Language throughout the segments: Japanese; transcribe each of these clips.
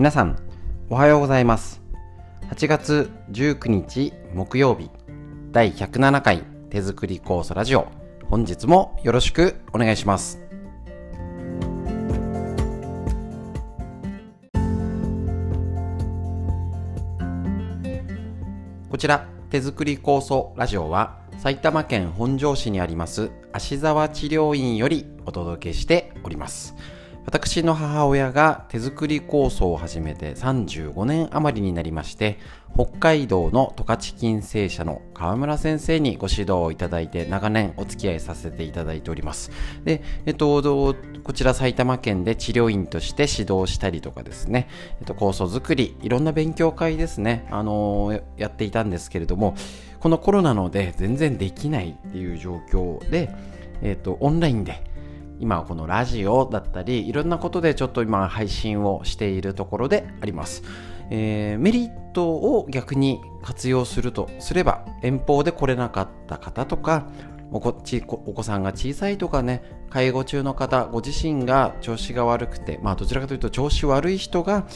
皆さんおはようございます。8月19日木曜日第107回手作り酵素ラジオ。本日もよろしくお願いします。こちら手作り酵素ラジオは埼玉県本庄市にあります芦沢治療院よりお届けしております。私の母親が手作り酵素を始めて35年余りになりまして北海道の十勝金星社の河村先生にご指導をいただいて長年お付き合いさせていただいております。で、えっと、こちら埼玉県で治療院として指導したりとかですね、えっと、酵素作りいろんな勉強会ですね、あの、やっていたんですけれどもこのコロナので全然できないっていう状況で、えっと、オンラインで今このラジオだったりいろんなことでちょっと今配信をしているところであります、えー、メリットを逆に活用するとすれば遠方で来れなかった方とかお子さんが小さいとかね介護中の方ご自身が調子が悪くてまあどちらかというと調子悪い人が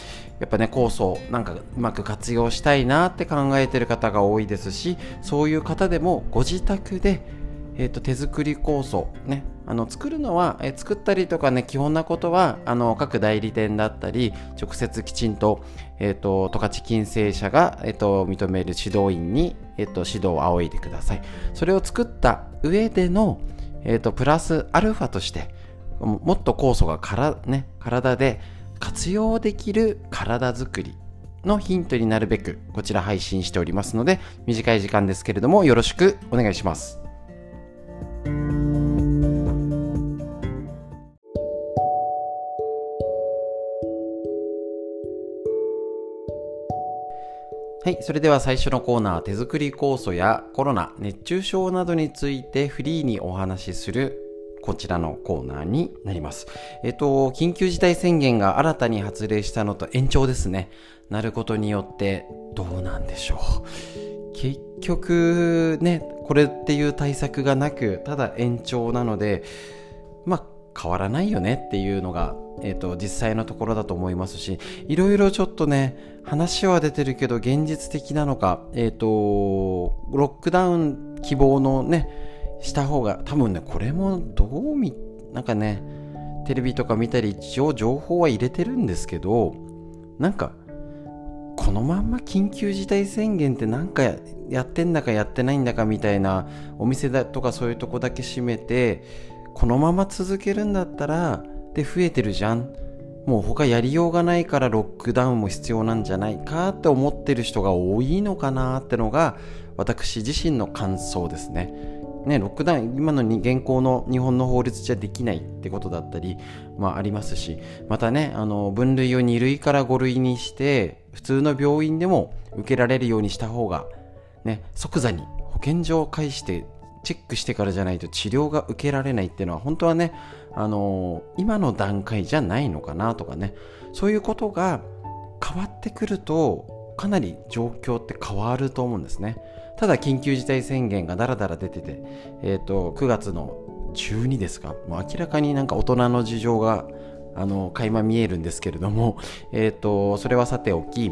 やっぱね酵素をなんかうまく活用したいなって考えてる方が多いですしそういう方でもご自宅でえーと、手作り酵素ねあの作るのは、え、作ったりとかね基本なことはあの各代理店だったり直接きちんと,、えーと、十勝金星社が、えーと、認める指導員に、えー、と指導を仰いでくださいそれを作った上での、えー、とプラスアルファとしてもっと酵素がから、ね、体で活用できる体づくりのヒントになるべくこちら配信しておりますので短い時間ですけれどもよろしくお願いします。はい。それでは最初のコーナー、手作り酵素やコロナ、熱中症などについてフリーにお話しするこちらのコーナーになります。えっと、緊急事態宣言が新たに発令したのと延長ですね。なることによってどうなんでしょう。結局ね、これっていう対策がなく、ただ延長なので、まあ変わらないよねっていうのがえーと、実際のところだと思いますしいろいろちょっとね話は出てるけど現実的なのか、えーと、ロックダウン希望のねした方が多分ねこれもどう見なんかねテレビとか見たり一応情報は入れてるんですけどなんかこのまんま緊急事態宣言ってなんかやってんだかやってないんだかみたいなお店だとかそういうとこだけ閉めてこのまま続けるんだったらで増えてるじゃんもう他やりようがないからロックダウンも必要なんじゃないかって思ってる人が多いのかなってのが私自身の感想ですね。ね、ロックダウン、今のに現行の日本の法律じゃできないってことだったり、まあありますし、またね、あの、分類を2類から5類にして、普通の病院でも受けられるようにした方が、ね、即座に保健所を介してチェックしてからじゃないと治療が受けられないっていうのは本当はねあの今の段階じゃないのかなとかね。そういうことが変わってくるとかなり状況って変わると思うんですね。ただ緊急事態宣言がだらだら出てて、えーと、9月の12ですか。もう明らかになんか大人の事情があの垣間見えるんですけれども、えーとそれはさておき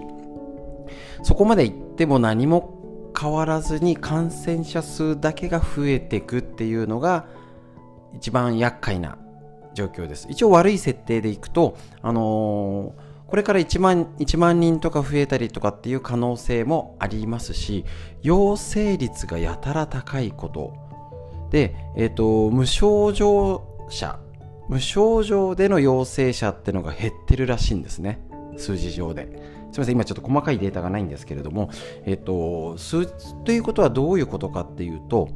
そこまで行っても何も変わらずに感染者数だけが増えていくっていうのが一番厄介な状況です。一応悪い設定でいくと、あのーこれから1万 ,1 万人とか増えたりとかっていう可能性もありますし、陽性率がやたら高いこと。で、えっ、ー、と、無症状者、無症状での陽性者ってのが減ってるらしいんですね。数字上で。すみません、今ちょっと細かいデータがないんですけれども、えっ、ー、と、数ということはどういうことかっていうと、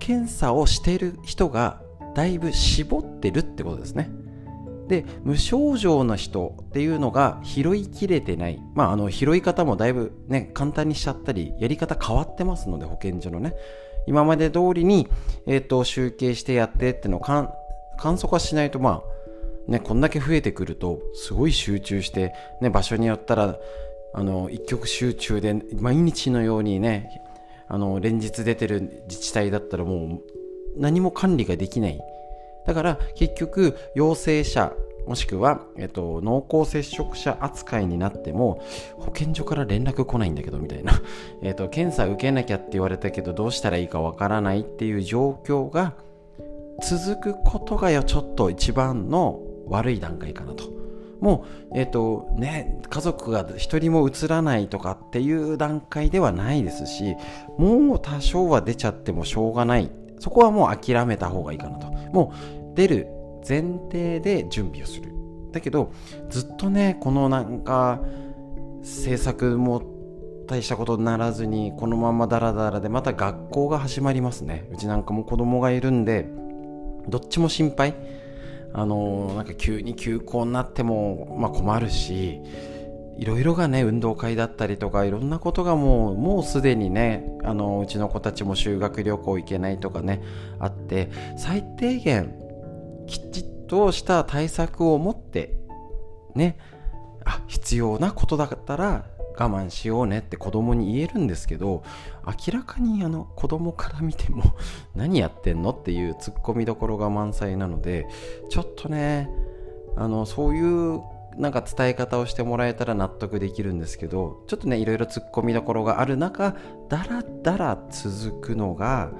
検査をしている人がだいぶ絞ってるってことですね。で無症状の人っていうのが拾いきれてない、まあ、あの拾い方もだいぶ、ね、簡単にしちゃったりやり方変わってますので保健所のね今まで通りに、えーと、集計してやってってのを観測はしないとまあねこんだけ増えてくるとすごい集中して、ね、場所によったらあの一極集中で毎日のようにねあの連日出てる自治体だったらもう何も管理ができないだから結局陽性者もしくは、えっと、濃厚接触者扱いになっても保健所から連絡来ないんだけどみたいな、えっと、検査受けなきゃって言われたけどどうしたらいいかわからないっていう状況が続くことがよちょっと一番の悪い段階かなと。もう、えっ、とね、家族が一人も移らないとかっていう段階ではないですし、もう多少は出ちゃってもしょうがない。そこはもう諦めた方がいいかなと。もう出る前提で準備をする。だけど、ずっとね、このなんか、政策も大したことにならずに、このままダラダラで、また学校が始まりますね。うちなんかも子供がいるんで、どっちも心配。あのなんか急に休校になっても、まあ、困るしいろいろがね運動会だったりとかいろんなことがもうもうすでにねあのうちの子たちも修学旅行行けないとかねあって最低限きちっとした対策を持ってねあ必要なことだったら我慢しようねって子供に言えるんですけど明らかにあの子供から見ても 何やってんのっていうツッコミどころが満載なのでちょっとねあのそういうなんか伝え方をしてもらえたら納得できるんですけどちょっとねいろいろツッコミどころがある中だらだら続くのが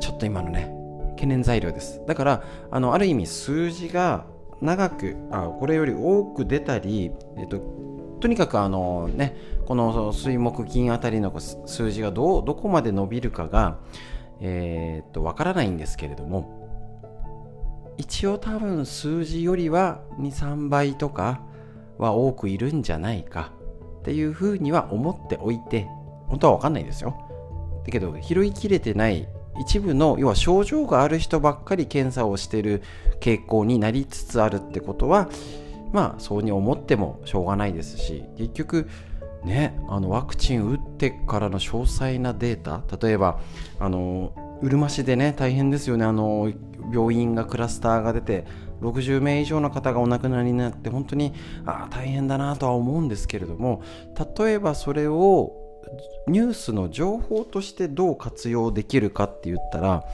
ちょっと今のね懸念材料です。だからあのある意味数字が長くあこれより多く出たり、えっと、とにかくあのねこの水木金あたりの数字がどどこまで伸びるかがえー、っとわからないんですけれども一応多分数字よりは23倍とかは多くいるんじゃないかっていうふうには思っておいて本当は分かんないですよ。だけど拾いきれてない一部の要は症状がある人ばっかり検査をしてる傾向になりつつあるってことはまあそうに思ってもしょうがないですし結局ねあのワクチン打ってからの詳細なデータ例えばあのうるま市でね大変ですよね。あの病院がクラスターが出て60名以上の方がお亡くなりになって本当にあ大変だなとは思うんですけれども例えばそれをニュースの情報としてどう活用できるかって言ったら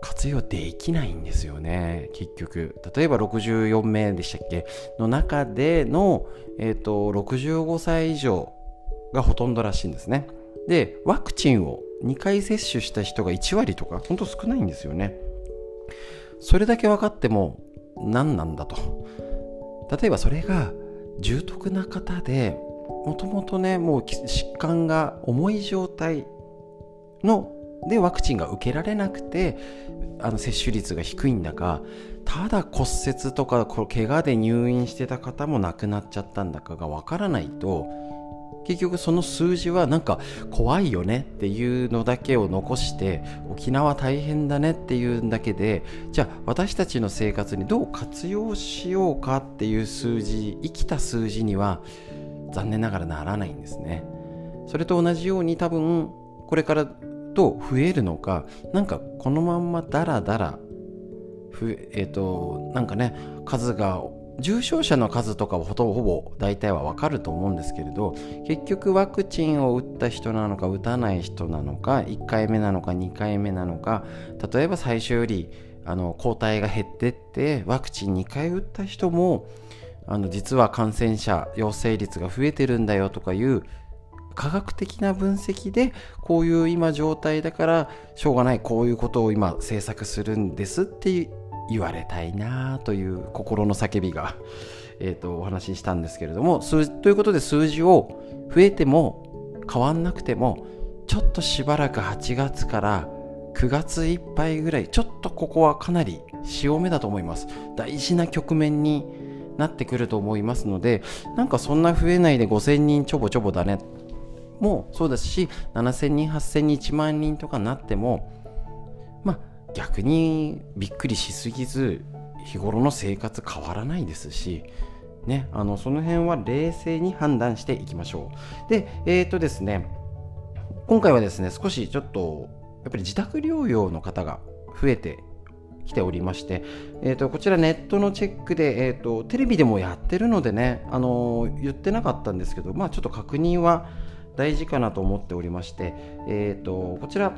活用できないんですよね結局。例えば64名でしたっけ？の中での、えーと、65歳以上がほとんどらしいんですね。でワクチンを2回接種した人が1割とか本当少ないんですよね。それだけ分かっても何なんだと。例えばそれが重篤な方でもともとねもう疾患が重い状態のでワクチンが受けられなくてあの接種率が低いんだかただ骨折とか怪我で入院してた方も亡くなっちゃったんだかがわからないと結局その数字はなんか怖いよねっていうのだけを残して沖縄大変だねっていうんだけでじゃあ私たちの生活にどう活用しようかっていう数字生きた数字には残念ながらならないんですね。それと同じように多分これからと増えるのかなんかこのまんまダラダラえっ、ー、となんかね数が重症者の数とかはほとほぼ大体はわかると思うんですけれど結局ワクチンを打った人なのか打たない人なのか1回目なのか2回目なのか例えば最初よりあの抗体が減ってってワクチン2回打った人もあの実は感染者陽性率が増えてるんだよとかいう科学的な分析でこういう今状態だからしょうがないこういうことを今制作するんですって言われたいなという心の叫びが、えーと、お話ししたんですけれども数ということで数字を増えても変わんなくてもちょっとしばらく8月から9月いっぱいぐらいちょっとここはかなり潮目だと思います。大事な局面になってくると思いますのでなんかそんな増えないで5000人ちょぼちょぼだね。もそうですし7000人8000人1万人とかなっても逆にびっくりしすぎず日頃の生活変わらないですしね、あのその辺は冷静に判断していきましょう。で、えっ、ー、とですね、今回はですね、少しちょっと、やっぱり自宅療養の方が増えてきておりまして、えーと、こちらネットのチェックで、えーと、テレビでもやってるのでね、あのー、言ってなかったんですけど、まあ、ちょっと確認は大事かなと思っておりまして、えーと、こちら、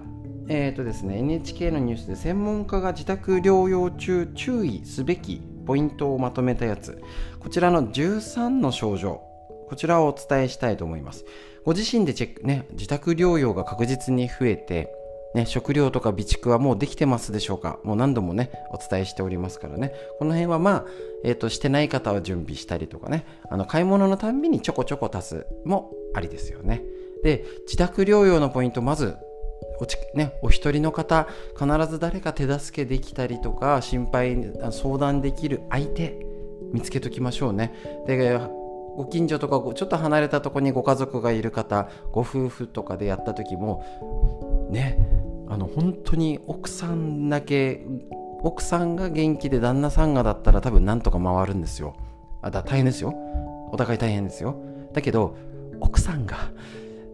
えーとですね、NHK のニュースで専門家が自宅療養中注意すべきポイントをまとめたやつ。こちらの13の症状。こちらをお伝えしたいと思います。ご自身でチェックね自宅療養が確実に増えてね、食料とか備蓄はもうできてますでしょうか？もう何度もね、お伝えしておりますからね。この辺はまあ、えっ、ー、と、してない方は準備したりとかね、あの、買い物のたんびにちょこちょこ足すもありですよね。で、自宅療養のポイント、まず、おちね、お一人の方、必ず誰か手助けできたりとか、心配、相談できる相手、見つけときましょうね。で、ご近所とかちょっと離れたとこにご家族がいる方ご夫婦とかでやった時もねあの本当に奥さんだけ奥さんが元気で旦那さんがだったら多分なんとか回るんですよ。あだ大変ですよ。お互い大変ですよ。だけど奥さんが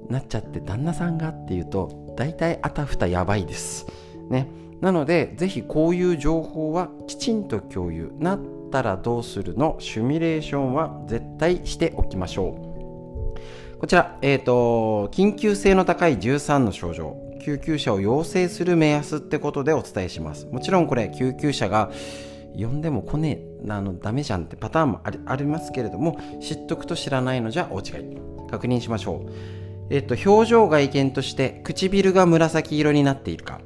なっちゃって旦那さんがっていうと大体あたふたやばいです。ね。なのでぜひこういう情報はきちんと共有なったらどうするのシミュレーションは絶対しておきましょう。こちら、え、ー、と緊急性の高い13の症状。救急車を要請する目安ってことでお伝えします。もちろんこれ救急車が呼んでも来ねえあのダメじゃんってパターンもありますけれども知っとくと知らないのじゃ大違い。確認しましょう。えっと表情外見として唇が紫色になっているか。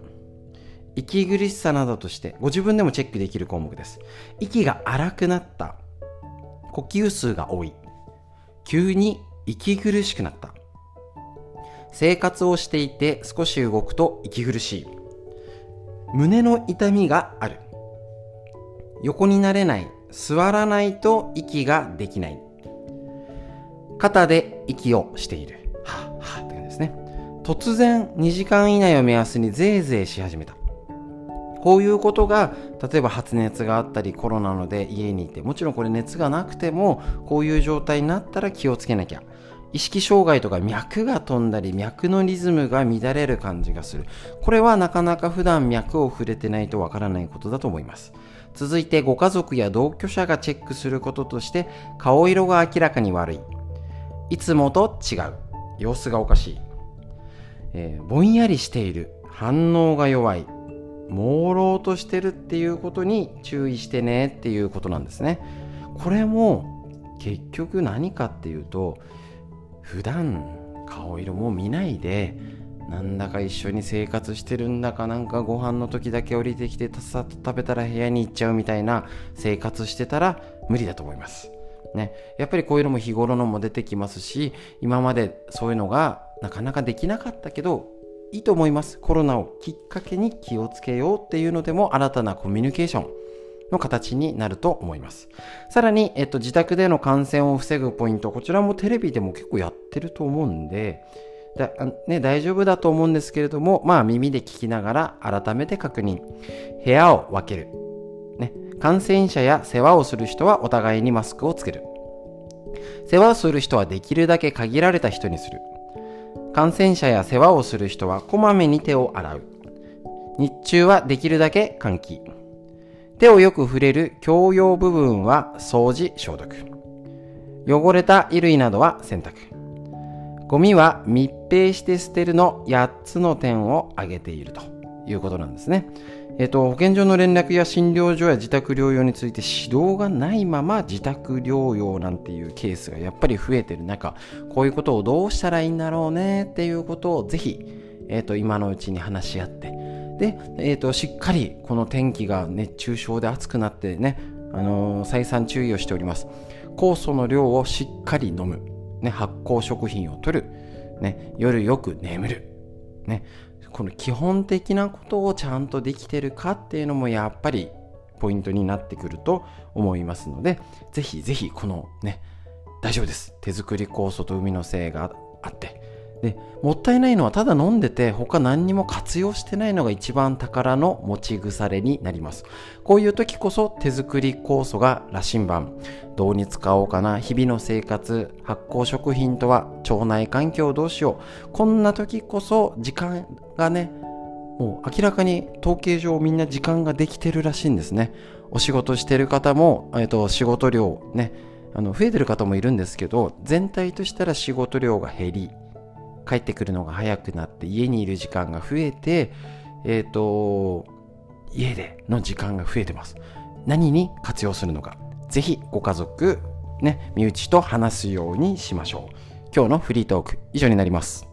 息苦しさなどとしてご自分でもチェックできる項目です。息が荒くなった。呼吸数が多い。急に息苦しくなった。生活をしていて少し動くと息苦しい。胸の痛みがある。横になれない。座らないと息ができない。肩で息をしている。突然2時間以内を目安にぜいぜいし始めた。こういうことが例えば発熱があったりコロナので家にいてもちろんこれ熱がなくてもこういう状態になったら気をつけなきゃ。意識障害とか脈が飛んだり脈のリズムが乱れる感じがする。これはなかなか普段脈を触れてないとわからないことだと思います。続いてご家族や同居者がチェックすることとして顔色が明らかに悪い。いつもと違う。様子がおかしい、えー、ぼんやりしている反応が弱い朦朧としてるっていうことに注意してねっていうことなんですねこれも結局何かっていうと普段顔色も見ないでなんだか一緒に生活してるんだかなんかご飯の時だけ降りてきてさっと食べたら部屋に行っちゃうみたいな生活してたら無理だと思います。ね、やっぱりこういうのも日頃のも出てきますし今までそういうのがなかなかできなかったけどいいと思いますコロナをきっかけに気をつけようっていうのでも新たなコミュニケーションの形になると思います。さらに、えっと、自宅での感染を防ぐポイント、こちらもテレビでも結構やってると思うんで、だね、大丈夫だと思うんですけれども、まあ耳で聞きながら改めて確認。部屋を分ける。ね、感染者や世話をする人はお互いにマスクをつける。世話をする人はできるだけ限られた人にする。感染者や世話をする人はこまめに手を洗う。日中はできるだけ換気。手をよく触れる共用部分は掃除消毒汚れた衣類などは洗濯ゴミは密閉して捨てるの8つの点を挙げているということなんですね。えっ、と、保健所の連絡や診療所や自宅療養について指導がないまま自宅療養なんていうケースがやっぱり増えてる中、こういうことをどうしたらいいんだろうねっていうことをぜひ、えっ、と、今のうちに話し合って、で、えーと、しっかりこの天気が熱中症で暑くなってね、あのー、再三注意をしております。酵素の量をしっかり飲む、ね、発酵食品を取る、ね、夜よく眠る、ね、この基本的なことをちゃんとできてるかっていうのもやっぱりポイントになってくると思いますのでぜひぜひこのね大丈夫です。手作り酵素と海の精があってでもったいないのはただ飲んでて他何にも活用してないのが一番宝の持ち腐れになります。こういう時こそ手作り酵素が羅針盤。どうに使おうかな日々の生活発酵食品とは腸内環境どうしよう。こんな時こそ時間がねもう明らかに統計上みんな時間ができてるらしいんですね。お仕事してる方も、えー、と仕事量ねあの増えてる方もいるんですけど全体としたら仕事量が減り帰ってくるのが早くなって家にいる時間が増えて、えっ、ー、と、家での時間が増えてます。何に活用するのか。ぜひご家族ね身内と話すようにしましょう。今日のフリートーク以上になります。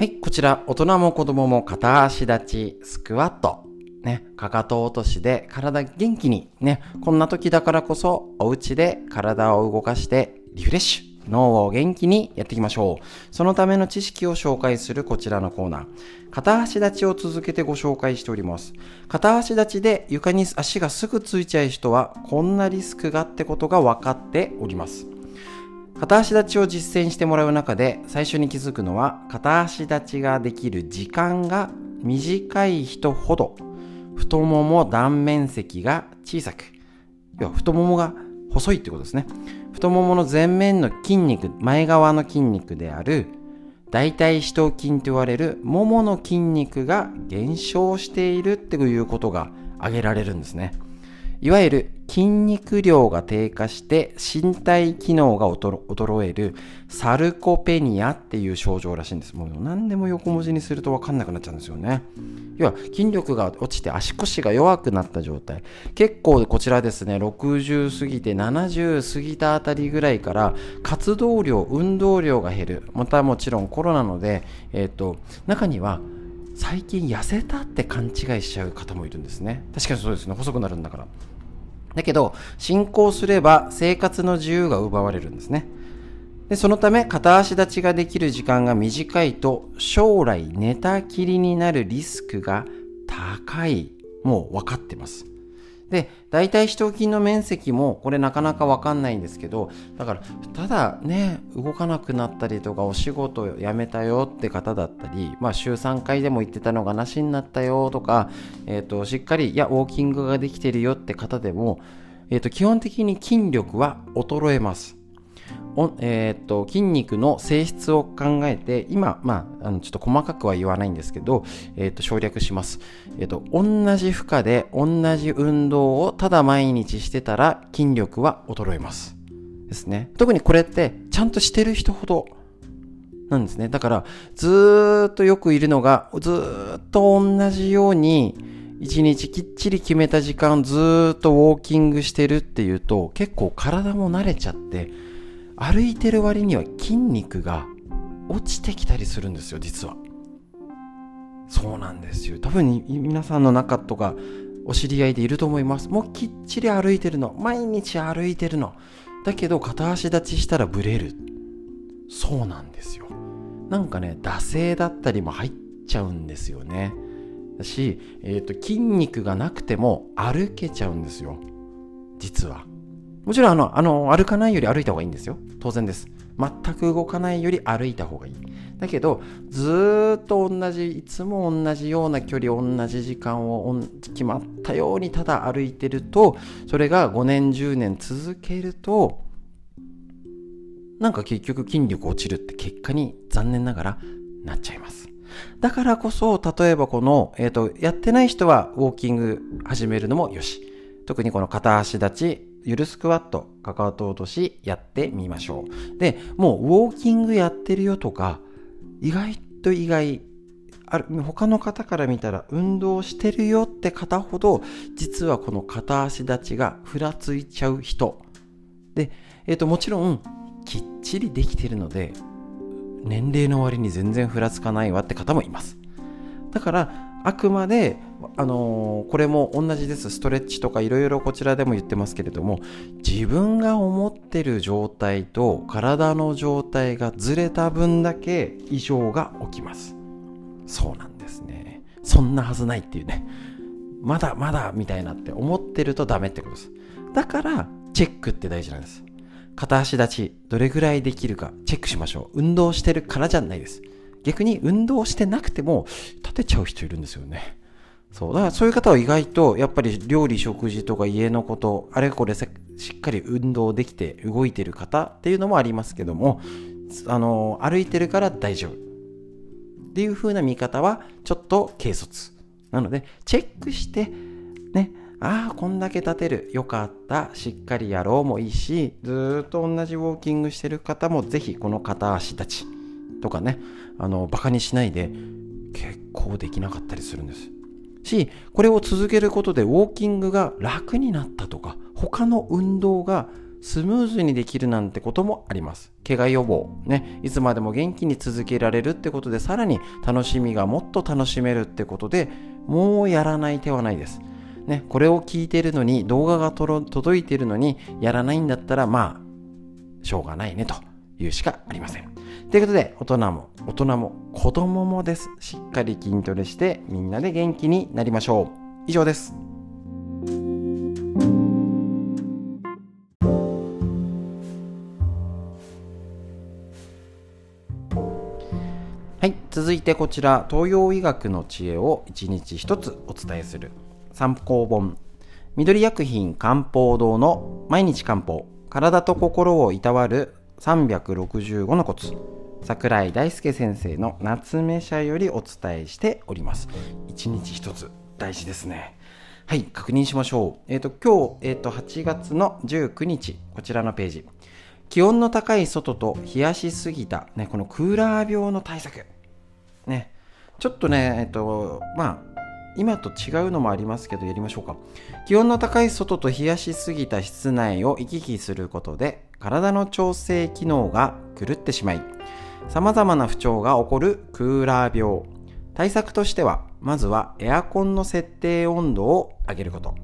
はい、こちら、大人も子供も片足立ち、スクワット。ね、かかと落としで体元気に、ね、こんな時だからこそ、お家で体を動かしてリフレッシュ。脳を元気にやっていきましょう。そのための知識を紹介するこちらのコーナー。片足立ちを続けてご紹介しております。片足立ちで床に足がすぐついちゃう人は、こんなリスクがってことが分かっております。片足立ちを実践してもらう中で最初に気づくのは片足立ちができる時間が短い人ほど太もも断面積が小さく要は太ももが細いってことですね。太ももの前面の筋肉前側の筋肉である大腿四頭筋と言われるももの筋肉が減少しているっていうことが挙げられるんですね。いわゆる筋肉量が低下して身体機能が衰えるサルコペニアっていう症状らしいんです。もう何でも横文字にすると分かんなくなっちゃうんですよね。要は筋力が落ちて足腰が弱くなった状態。結構こちらですね、60過ぎて70過ぎたあたりぐらいから活動量、運動量が減る。またもちろんコロナので、えっ、ー、と、中には最近痩せたって勘違いしちゃう方もいるんですね。確かにそうですね。細くなるんだから。だけど、進行すれば生活の自由が奪われるんですね。でそのため、片足立ちができる時間が短いと、将来寝たきりになるリスクが高い。もう分かってます。で、大体四頭筋の面積もこれなかなかわかんないんですけど、だから、ただね、動かなくなったりとか、お仕事辞めたよって方だったり、まあ週3回でも行ってたのがなしになったよとか、えっ、ー、と、しっかり、いや、ウォーキングができてるよって方でも、えっ、ー、と、基本的に筋力は衰えます。えー、っと筋肉の性質を考えて今、まあ、あのちょっと細かくは言わないんですけど、えー、っと省略します、えー、っと同じ負荷で同じ運動をただ毎日してたら筋力は衰えます。ですね。特にこれってちゃんとしてる人ほどなんですね。だからずっとよくいるのがずっと同じように一日きっちり決めた時間ずっとウォーキングしてるっていうと結構体も慣れちゃって歩いてる割には筋肉が落ちてきたりするんですよ実は。そうなんですよ。多分皆さんの中とかお知り合いでいると思います。もうきっちり歩いてるの。毎日歩いてるの。だけど片足立ちしたらブレる。そうなんですよ。なんかね惰性だったりも入っちゃうんですよね。だし、えーと筋肉がなくても歩けちゃうんですよ。実は。もちろんあの、あの、歩かないより歩いた方がいいんですよ。当然です。全く動かないより歩いた方がいい。だけど、ずっと同じ、いつも同じような距離、同じ時間を決まったようにただ歩いてると、それが5年、10年続けると、なんか結局筋力落ちるって結果に残念ながらなっちゃいます。だからこそ、例えばこの、えっ、ー、と、やってない人はウォーキング始めるのもよし。特にこの片足立ち、ゆるスクワット、かかと落としやってみましょう。で、もうウォーキングやってるよとか、意外と意外、ある他の方から見たら運動してるよって方ほど、実はこの片足立ちがふらついちゃう人。で、えっ、ー、と、もちろん、きっちりできてるので、年齢の割に全然ふらつかないわって方もいます。だから、あくまで、あのー、これも同じです。ストレッチとかいろいろこちらでも言ってますけれども、自分が思ってる状態と体の状態がずれた分だけ異常が起きます。そうなんですね。そんなはずないっていうね。まだまだみたいなって思ってるとダメってことです。だから、チェックって大事なんです。片足立ち、どれぐらいできるかチェックしましょう。運動してるからじゃないです。逆に運動してなくても立てちゃう人いるんですよね。そう。だからそういう方は意外とやっぱり料理、食事とか家のこと、あれこれしっかり運動できて動いてる方っていうのもありますけども、あの、歩いてるから大丈夫。っていう風な見方はちょっと軽率。なので、チェックして、ね、ああこんだけ立てるよかったしっかりやろうもいいしずっと同じウォーキングしてる方もぜひこの片足立ちとかねあのバカにしないで結構できなかったりするんですしこれを続けることでウォーキングが楽になったとか他の運動がスムーズにできるなんてこともあります。怪我予防。ね。いつまでも元気に続けられるってことで、さらに楽しみがもっと楽しめるってことで、もうやらない手はないです。ね。これを聞いてるのに、動画が届いてるのに、やらないんだったら、まあ、しょうがないねというしかありません。ということで、大人も、大人も、子供もです。しっかり筋トレして、みんなで元気になりましょう。以上です。はい、続いてこちら東洋医学の知恵を1日1つお伝えする参考本緑薬品漢方堂の毎日漢方体と心をいたわる365のコツ。桜井大輔先生の夏目社よりお伝えしております。1日1つ大事ですね。はい確認しましょう。えっ、ー、と今日、えーと、8月の19日こちらのページ。気温の高い外と冷やしすぎた、ね、このクーラー病の対策。ね。ちょっとね、えっと、まあ、今と違うのもありますけど、やりましょうか。気温の高い外と冷やしすぎた室内を行き来することで、体の調整機能が狂ってしまい、様々な不調が起こるクーラー病。対策としては、まずはエアコンの設定温度を上げること。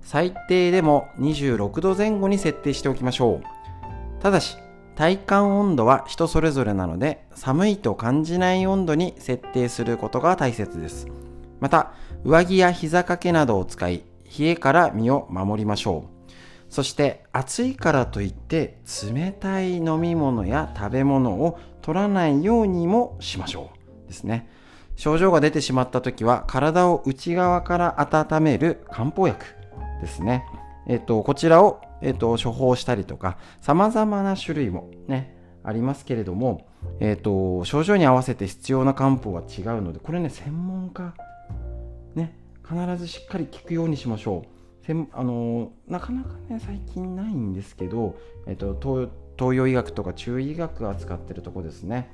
最低でも26度前後に設定しておきましょう。ただし、体感温度は人それぞれなので、寒いと感じない温度に設定することが大切です。また、上着や膝掛けなどを使い、冷えから身を守りましょう。そして暑いからといって冷たい飲み物や食べ物を取らないようにもしましょうですね。症状が出てしまった時は体を内側から温める漢方薬ですね。えっと、こちらをえっ、と、処方したりとか、様々な種類もね、ありますけれども、えっ、と、症状に合わせて必要な漢方は違うので、これね、専門家、ね、必ずしっかり聞くようにしましょう。せんあのなかなかね、最近ないんですけど、えっ、と東、東洋医学とか中医学が扱ってるとこですね。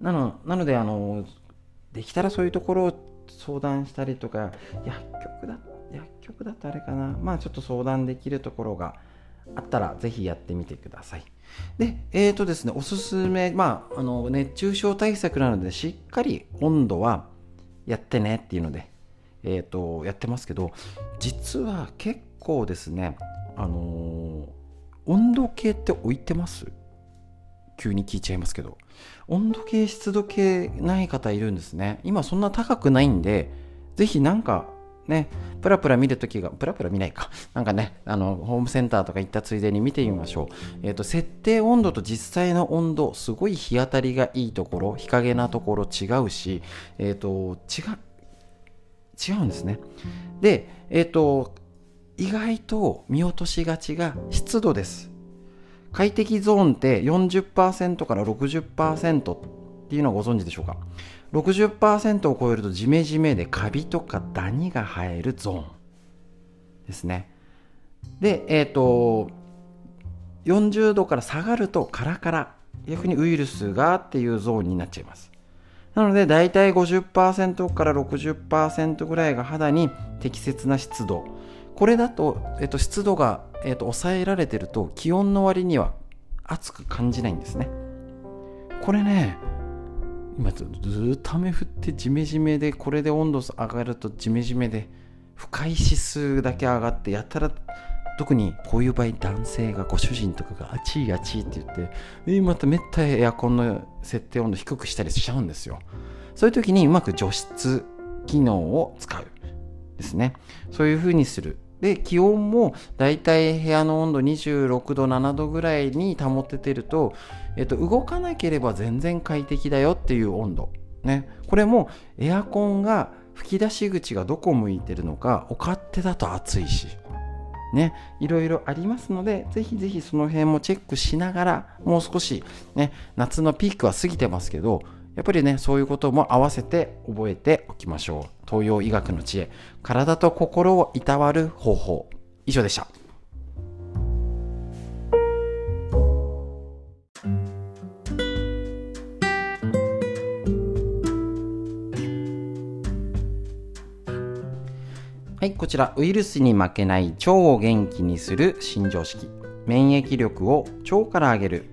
なのなので、あのできたらそういうところを相談したりとか、薬局だ薬局だとあれかなまあちょっと相談できるところがあったらぜひやってみてくださいでえっ、ー、とですねおすすめまああの熱中症対策なのでしっかり温度はやってねっていうのでえっ、ー、とやってますけど実は結構ですねあのー、温度計って置いてます？急に聞いちゃいますけど。温度計湿度計ない方いるんですね。今そんな高くないんでぜひなんかね、プラプラ見るときが、プラプラ見ないか。なんかね、あの、ホームセンターとか行ったついでに見てみましょう。えっ、ー、と、設定温度と実際の温度、すごい日当たりがいいところ、日陰なところ違うし、えっ、ー、と、違う、違うんですね。で、えっ、ー、と、意外と見落としがちが湿度です。快適ゾーンって40%から60%ってていうのをご存知でしょうか？60%を超えるとジメジメでカビとかダニが生えるゾーンですね。で、えっ、ー、と、40度から下がるとカラカラ、逆にウイルスがっていうゾーンになっちゃいます。なので、だいたい50%から60%ぐらいが肌に適切な湿度。これだと、えっ、と、湿度が、えっ、と、抑えられてると気温の割には暑く感じないんですね。これね、今ずっと雨降ってジメジメでこれで温度上がるとジメジメで不快指数だけ上がってやったら特にこういう場合男性がご主人とかが暑い暑いって言ってえまためったにエアコンの設定温度低くしたりしちゃうんですよ。そういう時にうまく除湿機能を使うですね。そういう風にする。で気温もだいたい部屋の温度26度7度ぐらいに保ててると、えっと、動かなければ全然快適だよっていう温度、ね、これもエアコンが吹き出し口がどこ向いてるのかお勝手だと暑いし。ね、いろいろありますので、ぜひぜひその辺もチェックしながら、もう少し、ね、夏のピークは過ぎてますけど、やっぱりね、そういうことも合わせて覚えておきましょう。東洋医学の知恵、体と心をいたわる方法。以上でした。はい、こちら、ウイルスに負けない腸を元気にする新常識。免疫力を腸から上げる。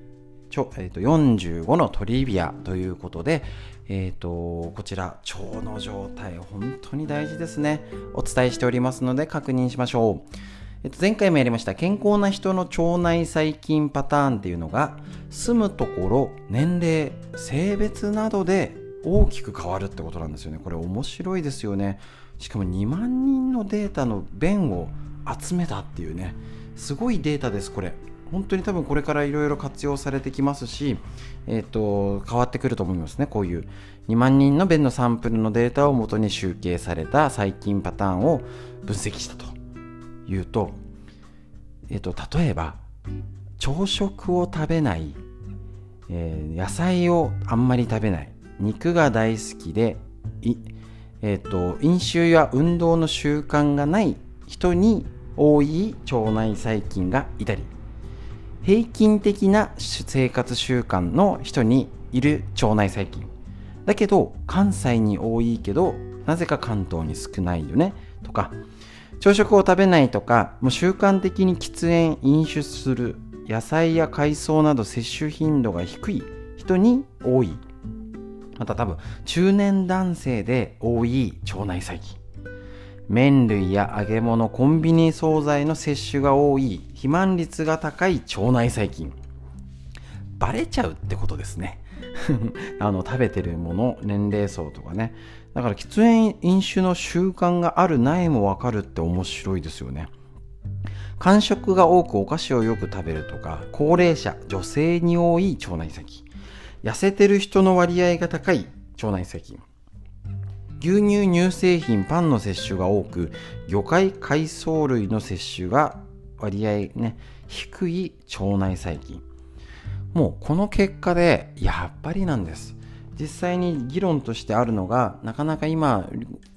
えー、と45のトリビアということで、えーと、こちら腸の状態本当に大事ですね。お伝えしておりますので確認しましょう、えー、と前回もやりました健康な人の腸内細菌パターンっていうのが住むところ年齢性別などで大きく変わるってことなんですよね。これ面白いですよね。しかも2万人のデータの便を集めたっていうね。すごいデータですこれ。本当に多分これからいろいろ活用されてきますし、えーと、変わってくると思いますねこういう2万人の便のサンプルのデータをもとに集計された細菌パターンを分析したというと,、えーと、例えば朝食を食べない、えー、野菜をあんまり食べない肉が大好きでえーと、飲酒や運動の習慣がない人に多い腸内細菌がいたり平均的な生活習慣の人にいる腸内細菌。だけど関西に多いけどなぜか関東に少ないよね。とか朝食を食べないとかもう習慣的に喫煙飲酒する野菜や海藻など摂取頻度が低い人に多い。また多分中年男性で多い腸内細菌。麺類や揚げ物コンビニ惣菜の摂取が多い肥満率が高い腸内細菌。バレちゃうってことですね。あの食べてるもの年齢層とかね。だから喫煙飲酒の習慣があるないも分かるって面白いですよね。間食が多くお菓子をよく食べるとか高齢者女性に多い腸内細菌。痩せてる人の割合が高い腸内細菌。牛乳乳製品パンの摂取が多く魚介海藻類の摂取が割合ね低い腸内細菌。もうこの結果でやっぱりなんです。実際に議論としてあるのがなかなか今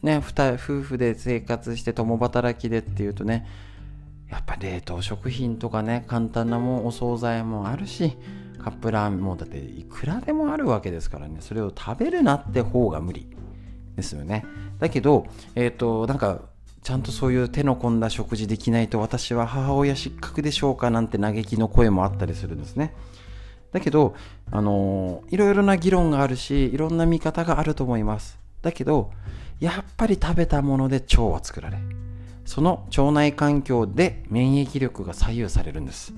ね夫婦で生活して共働きでっていうとねやっぱ冷凍食品とかね簡単なもんお惣菜もあるしカップラーメンもだっていくらでもあるわけですからねそれを食べるなって方が無理。ですよね。だけどえっ、ー、となんかちゃんとそういう手の込んだ食事できないと私は母親失格でしょうかなんて嘆きの声もあったりするんですね。だけどあのいろいろな議論があるしいろんな見方があると思います。だけどやっぱり食べたもので腸は作られその腸内環境で免疫力が左右されるんです。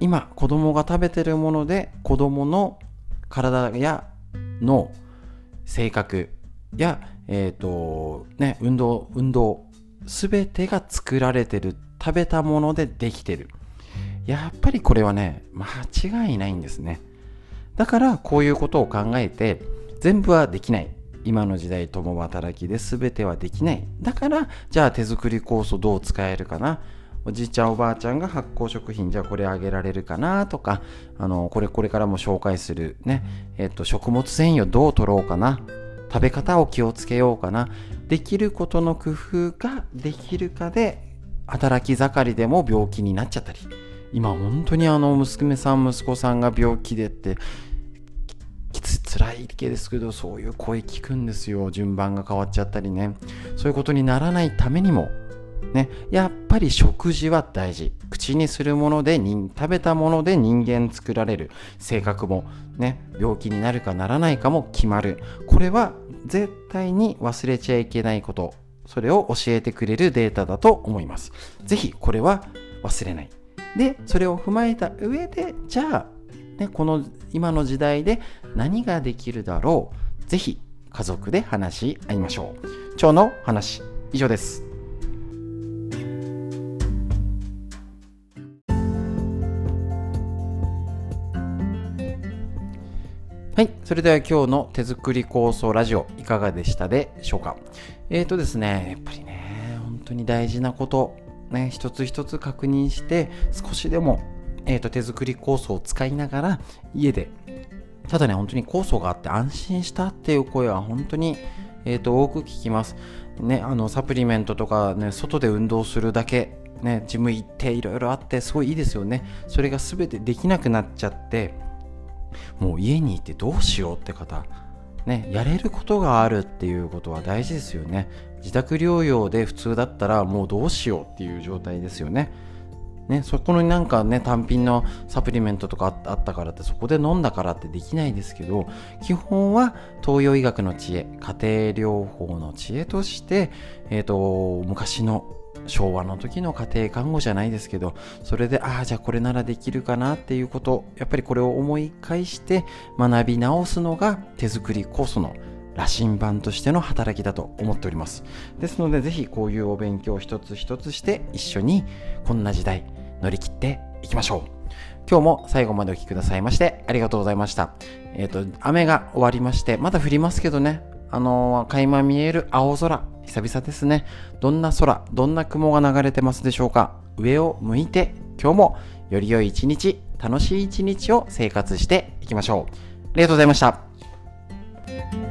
今子供が食べてるもので子供の体や脳性格や、えーとね、運動運動全てが作られてる食べたものでできてる。やっぱりこれはね間違いないんですね。だからこういうことを考えて全部はできない。今の時代共働きで全てはできない。だからじゃあ手作り酵素どう使えるかな。おじいちゃんおばあちゃんが発酵食品じゃあこれあげられるかな。とかあのこれこれからも紹介するねえっと食物繊維をどう取ろうかな。食べ方を気をつけようかな。できることの工夫ができるかで働き盛りでも病気になっちゃったり。今本当にあの娘さん息子さんが病気でってきつ辛い系ですけどそういう声聞くんですよ。順番が変わっちゃったりね。そういうことにならないためにもね、やっぱり食事は大事。口にするもので食べたもので人間作られる。性格も、ね、病気になるかならないかも決まる。これは絶対に忘れちゃいけないこと。それを教えてくれるデータだと思います。是非これは忘れない。でそれを踏まえた上でじゃあ、ね、この今の時代で何ができるだろう。是非家族で話し合いましょう。今日の話以上です。はい。それでは今日の手作り構想ラジオいかがでしたでしょうか？えっ、ー、とですね、やっぱりね、本当に大事なこと、ね、一つ一つ確認して少しでも、えーと、手作り構想を使いながら家でただね、本当に酵素があって安心したっていう声は本当に、えー、と多く聞きます。ね、あのサプリメントとかね、外で運動するだけ、ね、ジム行っていろいろあってすごいいいですよね。それが全てできなくなっちゃって、もう家にいてどうしようって方、ね、やれることがあるっていうことは大事ですよね。自宅療養で普通だったらもうどうしようっていう状態ですよね。ね、そこになんかね、単品のサプリメントとかあったからって、そこで飲んだからってできないですけど、基本は東洋医学の知恵、家庭療法の知恵として、えっ、ー、と、昔の昭和の時の家庭看護じゃないですけど、それで、ああ、じゃあこれならできるかなっていうこと、やっぱりこれを思い返して学び直すのが手作り酵素の羅針盤としての働きだと思っております。ですので、ぜひこういうお勉強一つ一つして一緒にこんな時代、乗り切っていきましょう。今日も最後までお聴きくださいましてありがとうございました。えっ、ー、と、雨が終わりまして、まだ降りますけどね、あのー、垣間見える青空、久々ですね。どんな空、どんな雲が流れてますでしょうか上を向いて、今日もより良い一日、楽しい一日を生活していきましょう。ありがとうございました。